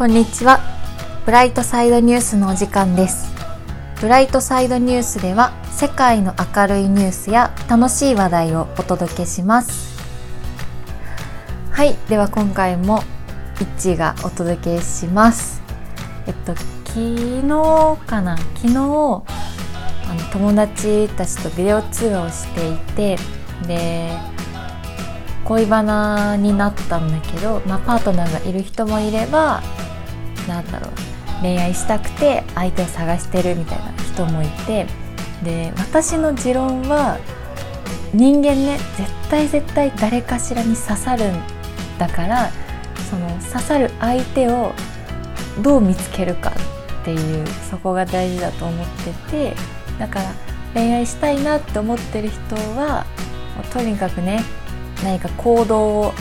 こんにちは。ブライトサイドニュースのお時間です。ブライトサイドニュースでは世界の明るいニュースや楽しい話題をお届けします。はい、では今回もいっちーがお届けします。えっと昨日かな？昨日あの友達たちとビデオ通話をしていてで恋バナになったんだけど、まあ、パートナーがいる人もいればなんだろう。恋愛したくて相手を探してるみたいな人もいて。で私の持論は人間ね絶対絶対誰かしらに刺さるんだからその刺さる相手をどう見つけるかっていうそこが大事だと思ってて。だから恋愛したいなって思ってる人はとにかくね何か行動を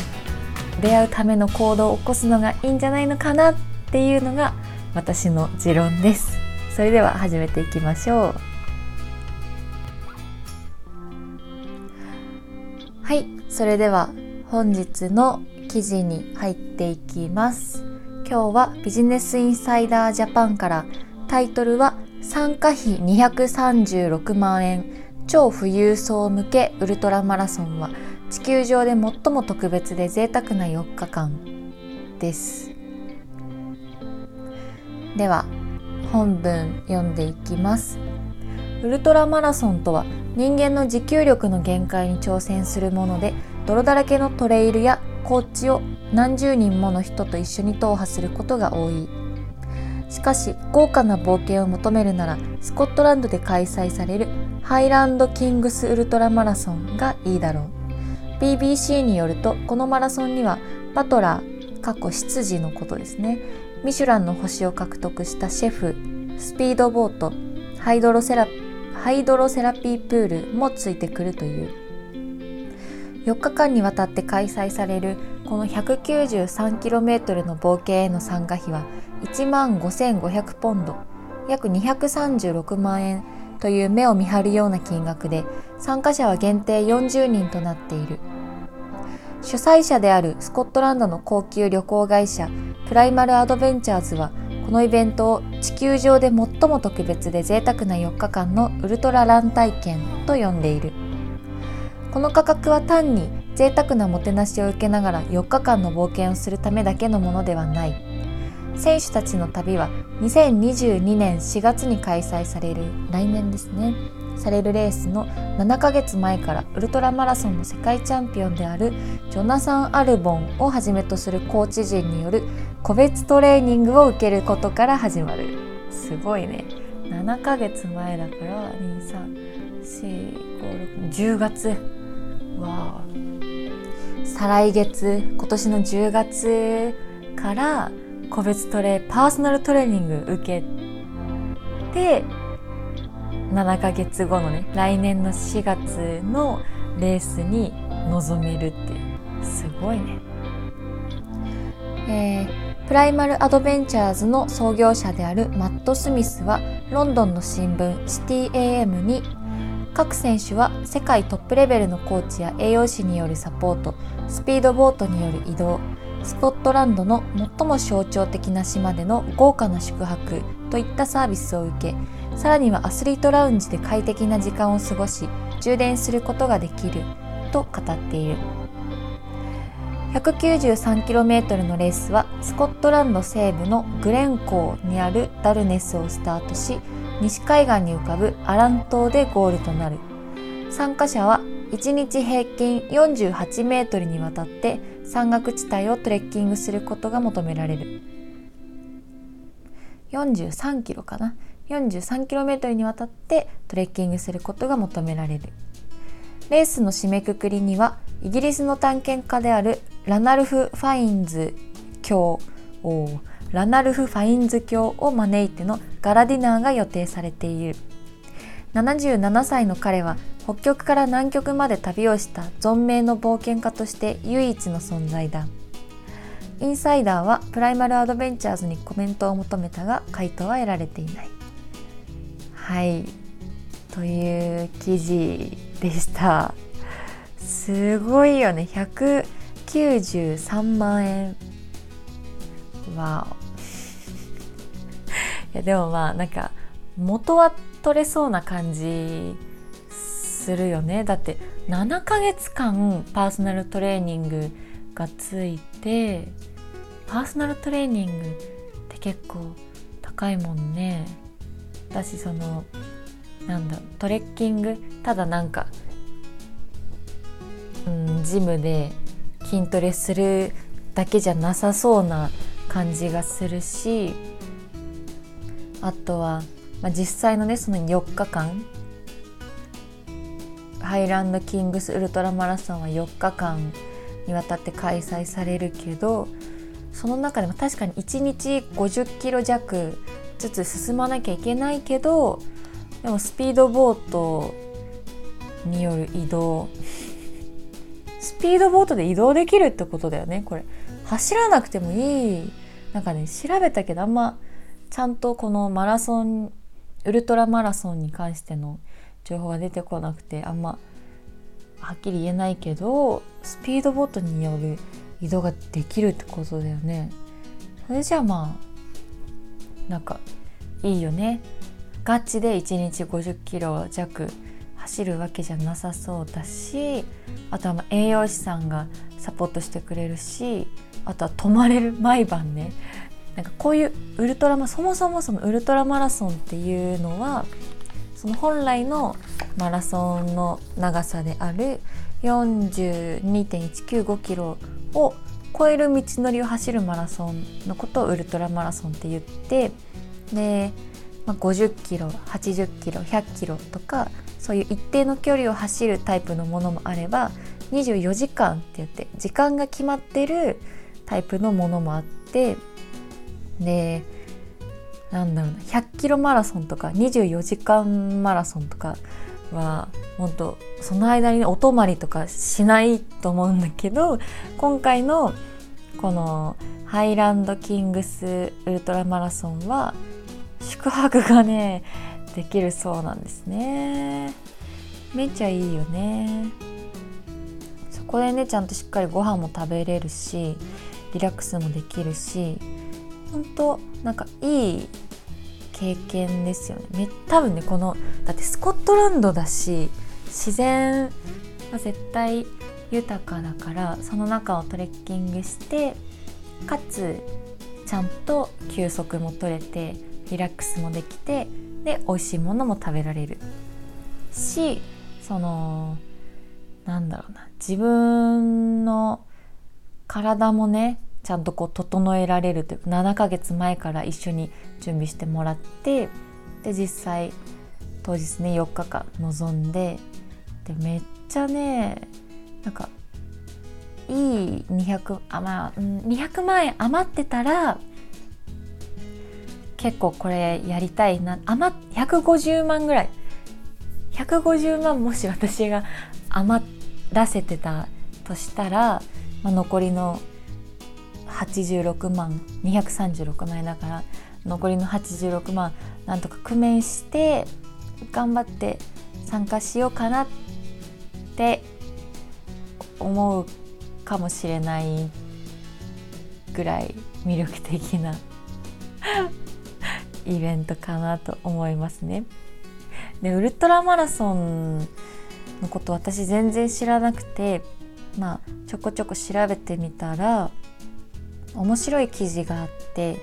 出会うための行動を起こすのがいいんじゃないのかなってっていうのが私の持論です。それでは始めていきましょう。はいそれでは本日の記事に入っていきます。今日はビジネスインサイダージャパンからタイトルは参加費236万円超富裕層向けウルトラマラソンは地球上で最も特別で贅沢な4日間です。では本文読んでいきます。ウルトラマラソンとは人間の持久力の限界に挑戦するもので泥だらけのトレイルや高地を何十人もの人と一緒に踏破することが多い。しかし豪華な冒険を求めるならスコットランドで開催されるハイランドキングスウルトラマラソンがいいだろう。BBC によるとこのマラソンにはバトラー過去執事のことですね。ミシュランの星を獲得したシェフスピードボートハイドロセラハイドロセラピープールもついてくるという。4日間にわたって開催されるこの 193km の冒険への参加費は1万5500ポンド約236万円という目を見張るような金額で参加者は限定40人となっている。主催者であるスコットランドの高級旅行会社プライマルアドベンチャーズはこのイベントを地球上で最も特別で贅沢な4日間のウルトララン体験と呼んでいる。この価格は単に贅沢なもてなしを受けながら4日間の冒険をするためだけのものではない。選手たちの旅は2022年4月に開催される来年ですね。されるレースの7ヶ月前からウルトラマラソンの世界チャンピオンであるジョナサン・アルボンをはじめとするコーチ陣による個別トレーニングを受けることから始まる。すごいね。7ヶ月前だから2345610月。わあ。再来月今年の10月から個別トレーパーソナルトレーニング受けて7ヶ月後のね来年の4月のレースに臨めるってすごいね。えー、プライマルアドベンチャーズの創業者であるマット・スミスはロンドンの新聞シティ AM に各選手は世界トップレベルのコーチや栄養士によるサポートスピードボートによる移動スコットランドの最も象徴的な島での豪華な宿泊といったサービスを受けさらにはアスリートラウンジで快適な時間を過ごし充電することができると語っている。193km のレースはスコットランド西部のグレンコーにあるダルネスをスタートし西海岸に浮かぶアラン島でゴールとなる。参加者は1日平均48メートルにわたって山岳地帯をトレッキングすることが求められる。43キロかな。43km にわたってトレッキングすることが求められる。レースの締めくくりにはイギリスの探検家であるラナルフ・ファインズ教ラナルフ・ファインズ教を招いてのガラディナーが予定されている。77歳の彼は北極から南極まで旅をした存命の冒険家として唯一の存在だ。インサイダーはプライマルアドベンチャーズにコメントを求めたが回答は得られていない。はい。という記事でした。すごいよね。193万円。わ やでもまあなんか元は取れそうな感じするよね。だって7ヶ月間パーソナルトレーニングがついてパーソナルトレーニングって結構高いもんね。私そのなんだトレッキング？ただなんか、うん、ジムで筋トレするだけじゃなさそうな感じがするしあとは、まあ、実際のねその4日間。ハイランドキングスウルトラマラソンは4日間にわたって開催されるけどその中でも確かに1日50キロ弱ずつ進まなきゃいけないけどでもスピードボートによる移動。スピードボートで移動できるってことだよねこれ。走らなくてもいい。なんかね調べたけどあんまちゃんとこのマラソンウルトラマラソンに関しての情報が出てこなくてあんまはっきり言えないけどスピードボートによる移動ができるってことだよね。それじゃあまあなんかいいよね。ガチで1日50キロ弱走るわけじゃなさそうだしあとはま栄養士さんがサポートしてくれるしあとは泊まれる毎晩ね。なんかこういうウルトラマそもそもそのウルトラマラソンっていうのはその本来のマラソンの長さである42.195キロを超える道のりを走るマラソンのことをウルトラマラソンって言ってで、まあ、50キロ80キロ100キロとかそういう一定の距離を走るタイプのものもあれば24時間って言って時間が決まってるタイプのものもあってでなんだろうな100キロマラソンとか24時間マラソンとかは本当その間にお泊まりとかしないと思うんだけど今回のこのハイランドキングスウルトラマラソンは宿泊がねできるそうなんですね。めっちゃいいよね。そこでねちゃんとしっかりご飯も食べれるしリラックスもできるし本当なんかいい経験ですよね。多分ねこのだってスコットランドだし自然は絶対豊かだからその中をトレッキングしてかつちゃんと休息も取れてリラックスもできてで美味しいものも食べられる。しそのなんだろうな自分の体もねちゃんとこう整えられるというか7ヶ月前から一緒に準備してもらってで実際当日ね4日間臨んででめっちゃねなんかいい200あまあ、うん、200万円余ってたら結構これやりたいな余150万ぐらい。150万もし私が余らせてたとしたら、まあ、残りの86万236万円だから残りの86万なんとか工面して頑張って参加しようかなって思うかもしれないぐらい魅力的なイベントかなと思いますね。でウルトラマラソンのこと私全然知らなくてまあちょこちょこ調べてみたら面白い記事があって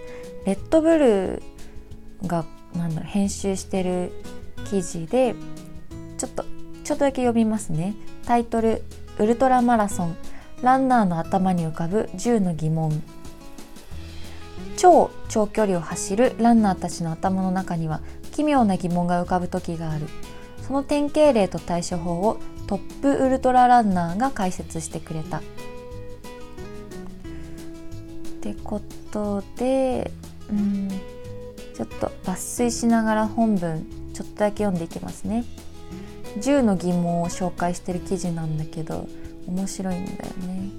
レッドブルーがなんだろう編集してる記事でちょっとちょっとだけ読みますね。タイトル「ウルトラマラソン。ランナーの頭に浮かぶ10の疑問」超長距離を走るランナーたちの頭の中には奇妙な疑問が浮かぶ時がある。その典型例と対処法をトップウルトラランナーが解説してくれた。ってことでうんちょっと抜粋しながら本文ちょっとだけ読んでいきますね。10の疑問を紹介してる記事なんだけど面白いんだよね。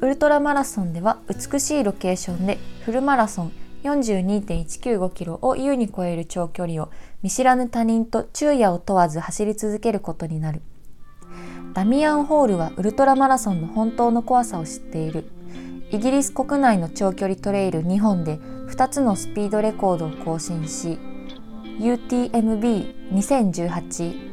ウルトラマラソンでは美しいロケーションでフルマラソン42.195キロを優に超える長距離を見知らぬ他人と昼夜を問わず走り続けることになる。ダミアン・ホールはウルトラマラソンの本当の怖さを知っている。イギリス国内の長距離トレイル2本で2つのスピードレコードを更新し UTMB2018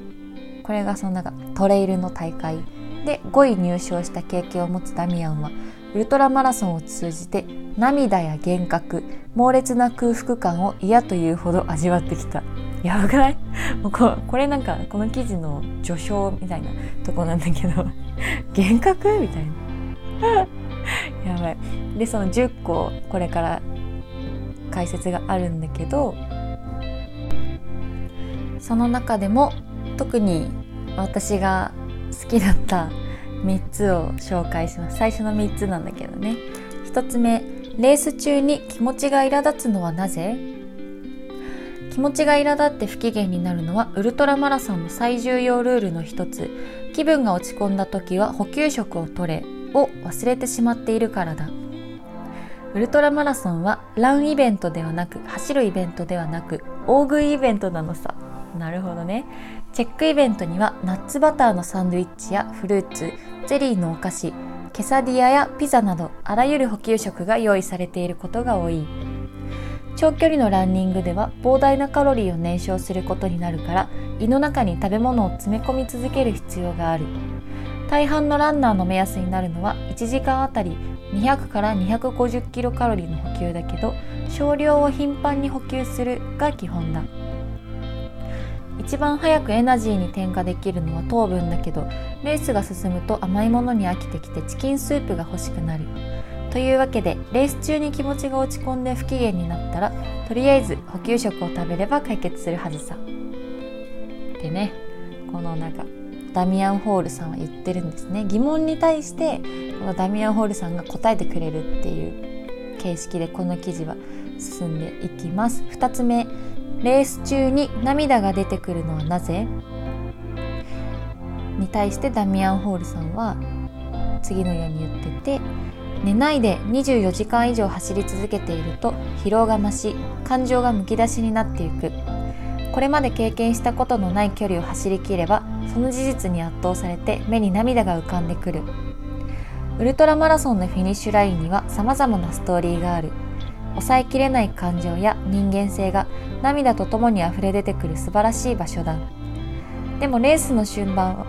これがそのなトレイルの大会。で5位入賞した経験を持つダミアンはウルトラマラソンを通じて涙や幻覚猛烈な空腹感を嫌というほど味わってきた。やばくない？もうここれなんかこの記事の序章みたいなとこなんだけど。幻覚？みたいな。でその10個これから解説があるんだけどその中でも特に私が好きだった3つを紹介します。最初の3つなんだけどね。1つ目レース中に気持ちが苛立つのはなぜ？気持ちが苛立って不機嫌になるのはウルトラマラソンの最重要ルールの一つ。気分が落ち込んだ時は補給食を取れを忘れてしまっているからだ。ウルトラマラソンはランイベントではなく走るイベントではなく大食いイベントなのさ。なるほどね。チェックイベントにはナッツバターのサンドイッチやフルーツゼリーのお菓子ケサディアやピザなどあらゆる補給食が用意されていることが多い。長距離のランニングでは膨大なカロリーを燃焼することになるから胃の中に食べ物を詰め込み続ける必要がある。大半のランナーの目安になるのは1時間あたり200から250キロカロリーの補給だけど少量を頻繁に補給するが基本だ。一番早くエナジーに転化できるのは糖分だけどレースが進むと甘いものに飽きてきてチキンスープが欲しくなる。というわけでレース中に気持ちが落ち込んで不機嫌になったらとりあえず補給食を食べれば解決するはずさ。でねこのなんかダミアン・ホールさんは言ってるんですね。疑問に対してこのダミアン・ホールさんが答えてくれるっていう形式でこの記事は進んでいきます。2つ目レース中に涙が出てくるのはなぜ？に対してダミアン・ホールさんは次のように言ってて寝ないで24時間以上走り続けていると疲労が増し感情がむき出しになっていく。これまで経験したことのない距離を走りきればその事実に圧倒されて目に涙が浮かんでくる。ウルトラマラソンのフィニッシュラインには様々なストーリーがある。抑えきれない感情や人間性が涙とともに溢れ出てくる素晴らしい場所だ。でもレースの終盤は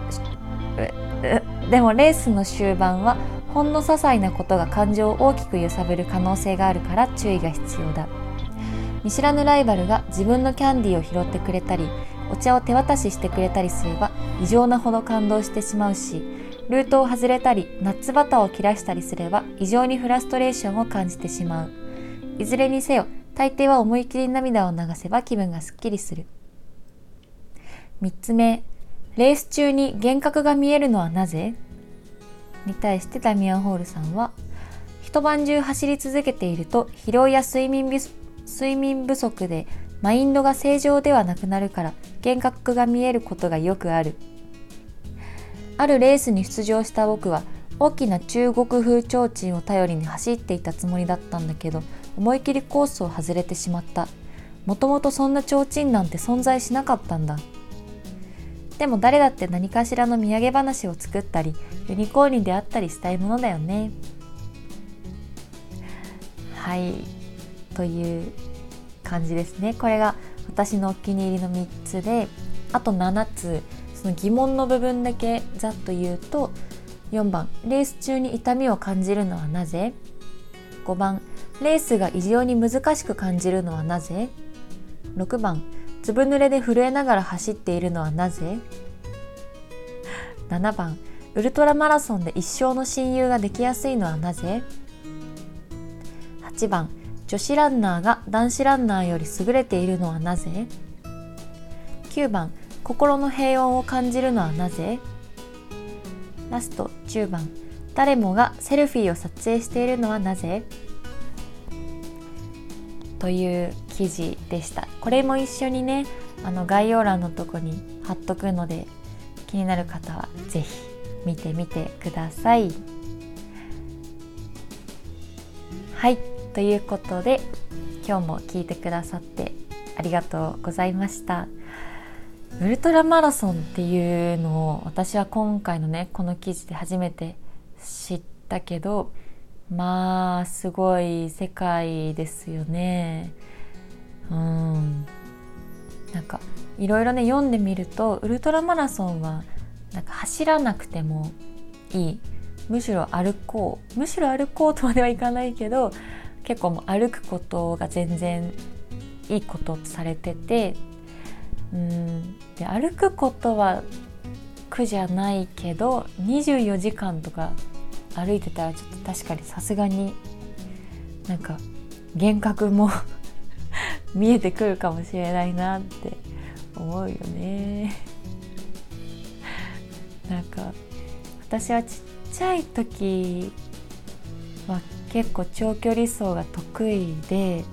でもレースの終盤はほんの些細なことが感情を大きく揺さぶる可能性があるから注意が必要だ。見知らぬライバルが自分のキャンディーを拾ってくれたりお茶を手渡ししてくれたりすれば異常なほど感動してしまうしルートを外れたりナッツバターを切らしたりすれば異常にフラストレーションを感じてしまう。いずれにせよ大抵は思い切り涙を流せば気分がすっきりする。3つ目レース中に幻覚が見えるのはなぜ？に対してダミアン・ホールさんは一晩中走り続けていると疲労や睡眠睡眠不足でマインドが正常ではなくなるから幻覚が見えることがよくある。あるレースに出場した僕は大きな中国風提灯を頼りに走っていたつもりだったんだけど思い切りコースを外れてしまった。もともとそんな提灯なんて存在しなかったんだ。でも誰だって何かしらの土産話を作ったりユニコーンに出会ったりしたいものだよね。はい。という感じですね。これが私のお気に入りの3つであと7つその疑問の部分だけざっと言うと4番レース中に痛みを感じるのはなぜ？5番レースが異常に難しく感じるのはなぜ？6番ずぶ濡れで震えながら走っているのはなぜ？7番ウルトラマラソンで一生の親友ができやすいのはなぜ？8番女子ランナーが男子ランナーより優れているのはなぜ？9番心の平穏を感じるのはなぜ？ラスト10番誰もがセルフィーを撮影しているのはなぜ？という記事でした。これも一緒にねあの概要欄のとこに貼っとくので気になる方は是非見てみてください。はい。ということで今日も聞いてくださってありがとうございました。ウルトラマラソンっていうのを私は今回のねこの記事で初めて知ったけどまあすごい世界ですよね。うん。なんかいろいろね読んでみるとウルトラマラソンはなんか走らなくてもいい。むしろ歩こう。むしろ歩こうとまではいかないけど結構もう歩くことが全然いいことされててうんで歩くことは苦じゃないけど24時間とか歩いてたらちょっと確かにさすがになんか幻覚も 見えてくるかもしれないなって思うよね。なんか私はちっちゃい時は結構長距離走が得意で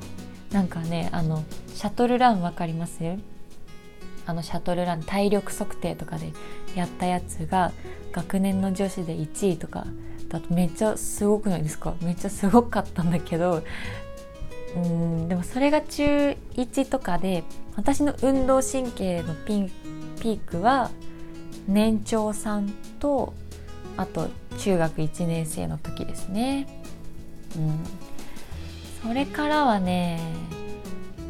なんかねあのシャトルラン分かります？あのシャトルラン体力測定とかでやったやつが学年の女子で1位とかだとめっちゃすごくないですか？めっちゃすごかったんだけどうんでもそれが中1とかで私の運動神経のピンピークは年長さんとあと中学1年生の時ですね。うん、それからはね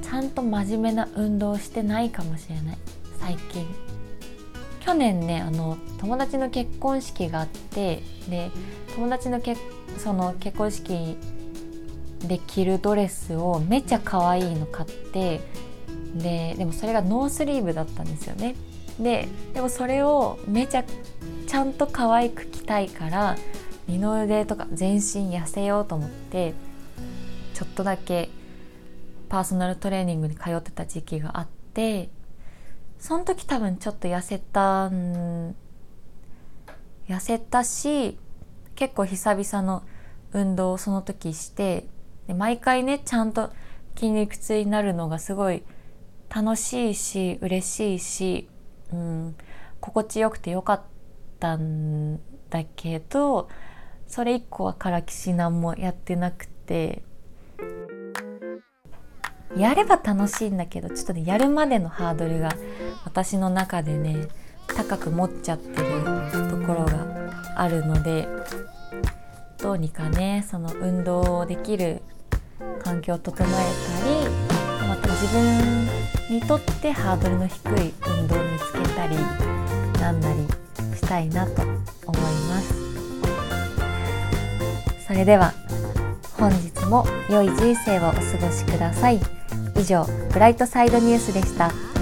ちゃんと真面目な運動してないかもしれない。最近。去年ねあの友達の結婚式があってで友達のけその結婚式で着るドレスをめちゃ可愛いの買ってででもそれがノースリーブだったんですよね。ででもそれをめちゃちゃんと可愛く着たいから二の腕とか全身痩せようと思ってちょっとだけパーソナルトレーニングに通ってた時期があってその時多分ちょっと痩せた痩せたし結構久々の運動をその時してで毎回ねちゃんと筋肉痛になるのがすごい楽しいし嬉しいし、うん、心地よくてよかったんだけどそれ以降はからきしなんもやってなくて。やれば楽しいんだけどちょっとねやるまでのハードルが私の中でね高く持っちゃってるところがあるのでどうにかねその運動をできる環境を整えたりまた自分にとってハードルの低い運動を見つけたりなんなりしたいなと思います。それでは本日も良い人生をお過ごしください以上ブライトサイドニュースでした。